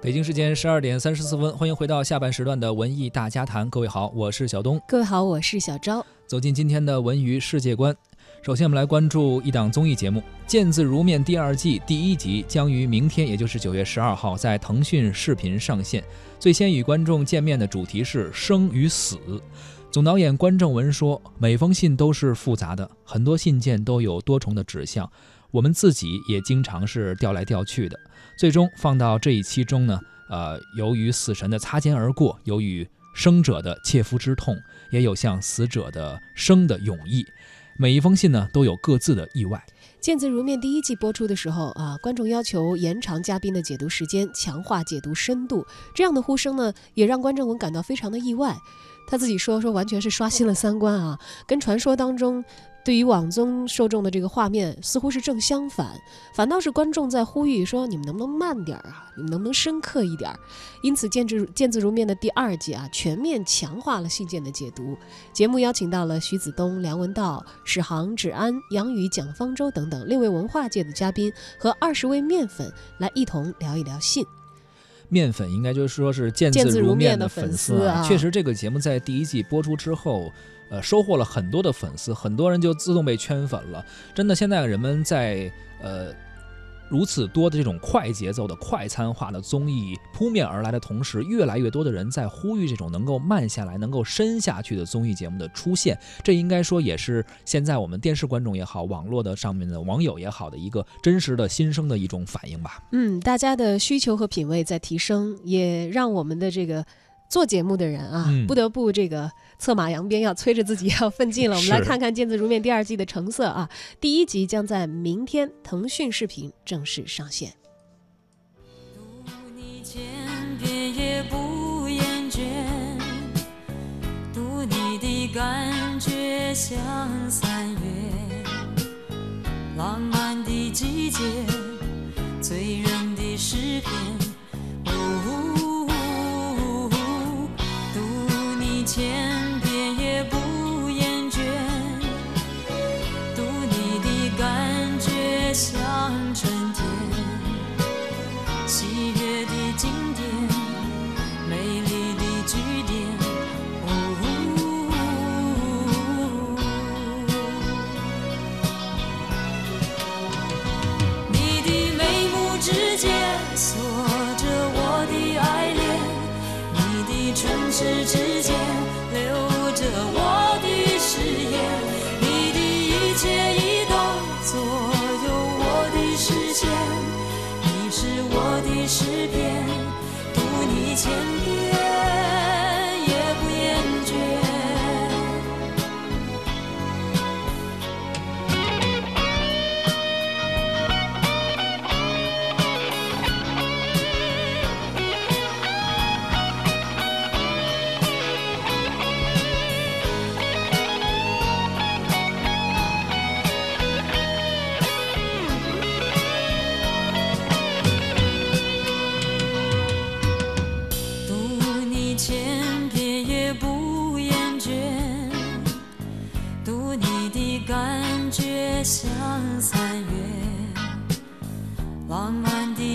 北京时间十二点三十四分，欢迎回到下半时段的文艺大家谈。各位好，我是小东。各位好，我是小昭。走进今天的文娱世界观，首先我们来关注一档综艺节目《见字如面》第二季第一集将于明天，也就是九月十二号，在腾讯视频上线。最先与观众见面的主题是生与死。总导演关正文说：“每封信都是复杂的，很多信件都有多重的指向，我们自己也经常是调来调去的。最终放到这一期中呢，呃，由于死神的擦肩而过，由于生者的切肤之痛，也有向死者的生的永意。每一封信呢，都有各自的意外。”《见字如面》第一季播出的时候啊，观众要求延长嘉宾的解读时间，强化解读深度。这样的呼声呢，也让关正文感到非常的意外。他自己说说，完全是刷新了三观啊，跟传说当中。对于网综受众的这个画面，似乎是正相反，反倒是观众在呼吁说：“你们能不能慢点儿啊？你们能不能深刻一点儿？”因此，《见字见字如面》的第二季啊，全面强化了信件的解读。节目邀请到了徐子东、梁文道、史航、芷安、杨宇、蒋方舟等等六位文化界的嘉宾和二十位面粉来一同聊一聊信。面粉应该就是说是见字如面的粉丝啊。确实，这个节目在第一季播出之后。呃，收获了很多的粉丝，很多人就自动被圈粉了。真的，现在人们在呃如此多的这种快节奏的快餐化的综艺扑面而来的同时，越来越多的人在呼吁这种能够慢下来、能够深下去的综艺节目的出现。这应该说也是现在我们电视观众也好，网络的上面的网友也好的一个真实的心声的一种反应吧。嗯，大家的需求和品味在提升，也让我们的这个。做节目的人啊，不得不这个策马扬鞭，要催着自己要奋进了。我们来看看《见字如面》第二季的成色啊，第一集将在明天腾讯视频正式上线。读你千遍也不厌倦，读你的感觉像三月，浪漫的季节，醉人的诗篇。你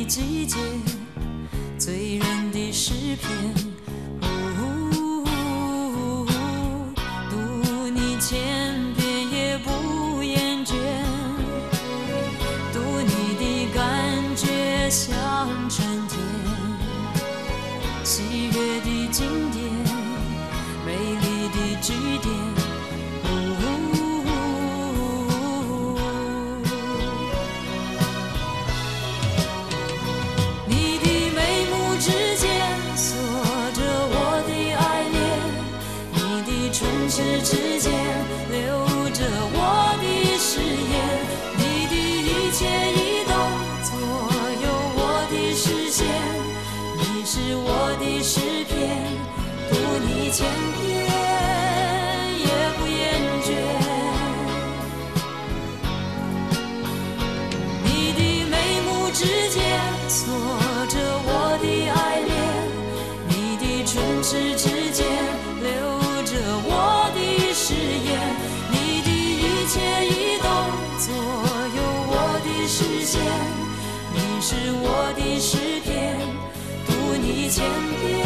季节，醉人的诗篇。读你千遍也不厌倦，读你的感觉像春天，喜悦的经典，美丽的句点。之间留着我的誓言，你的一切移动左右我的视线，你是我的诗篇，读你千遍也不厌倦。你的眉目之间锁着我的爱恋，你的唇齿。是我的诗篇。读你千遍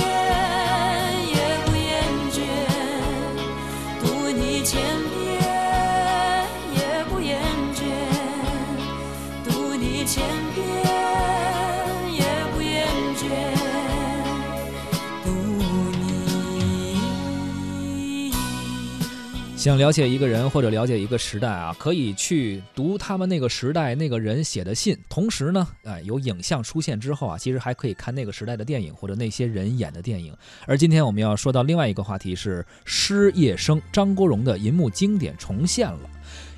想了解一个人或者了解一个时代啊，可以去读他们那个时代那个人写的信，同时呢，哎，有影像出现之后啊，其实还可以看那个时代的电影或者那些人演的电影。而今天我们要说到另外一个话题是《失业生》，张国荣的银幕经典重现了。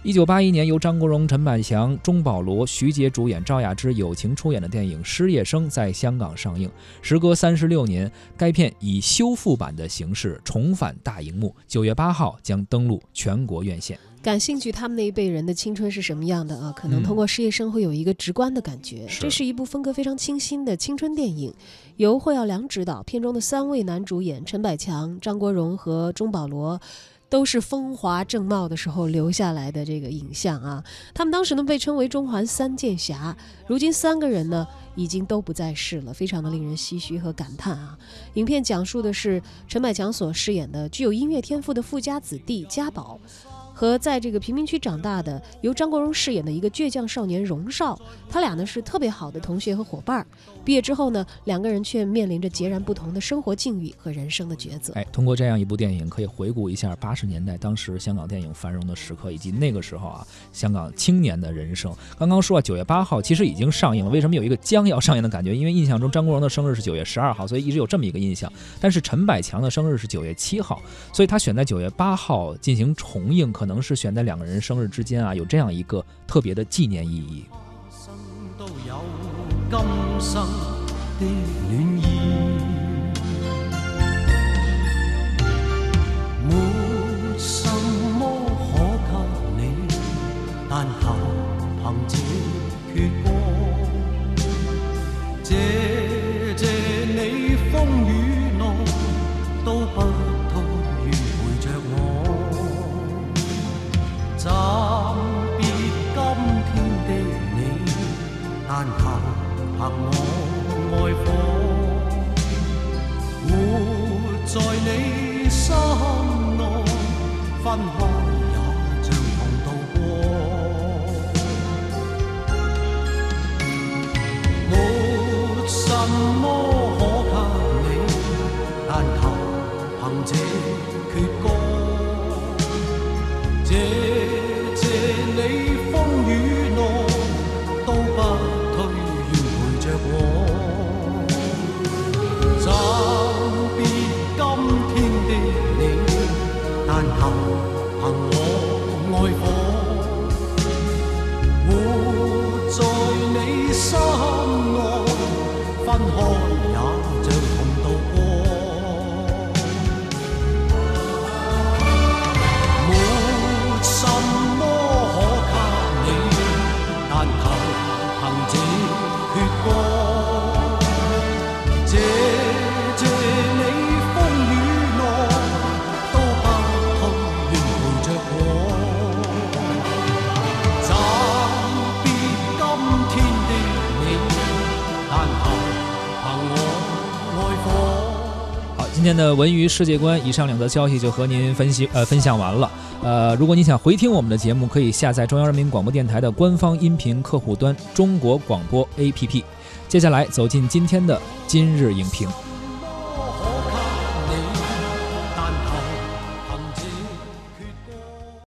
一九八一年，由张国荣、陈百强、钟保罗、徐杰主演，赵雅芝友情出演的电影《失业生》在香港上映。时隔三十六年，该片以修复版的形式重返大荧幕，九月八号将登陆全国院线。感兴趣他们那一辈人的青春是什么样的啊？可能嗯通过《失业生》会有一个直观的感觉。是这是一部风格非常清新的青春电影，由霍耀良执导。片中的三位男主演陈百强、张国荣和钟保罗。都是风华正茂的时候留下来的这个影像啊，他们当时呢被称为中环三剑侠，如今三个人呢已经都不在世了，非常的令人唏嘘和感叹啊。影片讲述的是陈百强所饰演的具有音乐天赋的富家子弟家宝，和在这个贫民区长大的由张国荣饰演的一个倔强少年荣少，他俩呢是特别好的同学和伙伴儿。毕业之后呢，两个人却面临着截然不同的生活境遇和人生的抉择。哎，通过这样一部电影，可以回顾一下八十年代当时香港电影繁荣的时刻，以及那个时候啊香港青年的人生。刚刚说啊，九月八号其实已经上映了，为什么有一个将要上映的感觉？因为印象中张国荣的生日是九月十二号，所以一直有这么一个印象。但是陈百强的生日是九月七号，所以他选在九月八号进行重映，可能能是选在两个人生日之间啊，有这样一个特别的纪念意义。但求凭我爱火，活在你心内，分开也像同渡过，没什么天的文娱世界观以上两则消息就和您分析呃分享完了。呃，如果你想回听我们的节目，可以下载中央人民广播电台的官方音频客户端中国广播 APP。接下来走进今天的今日影评。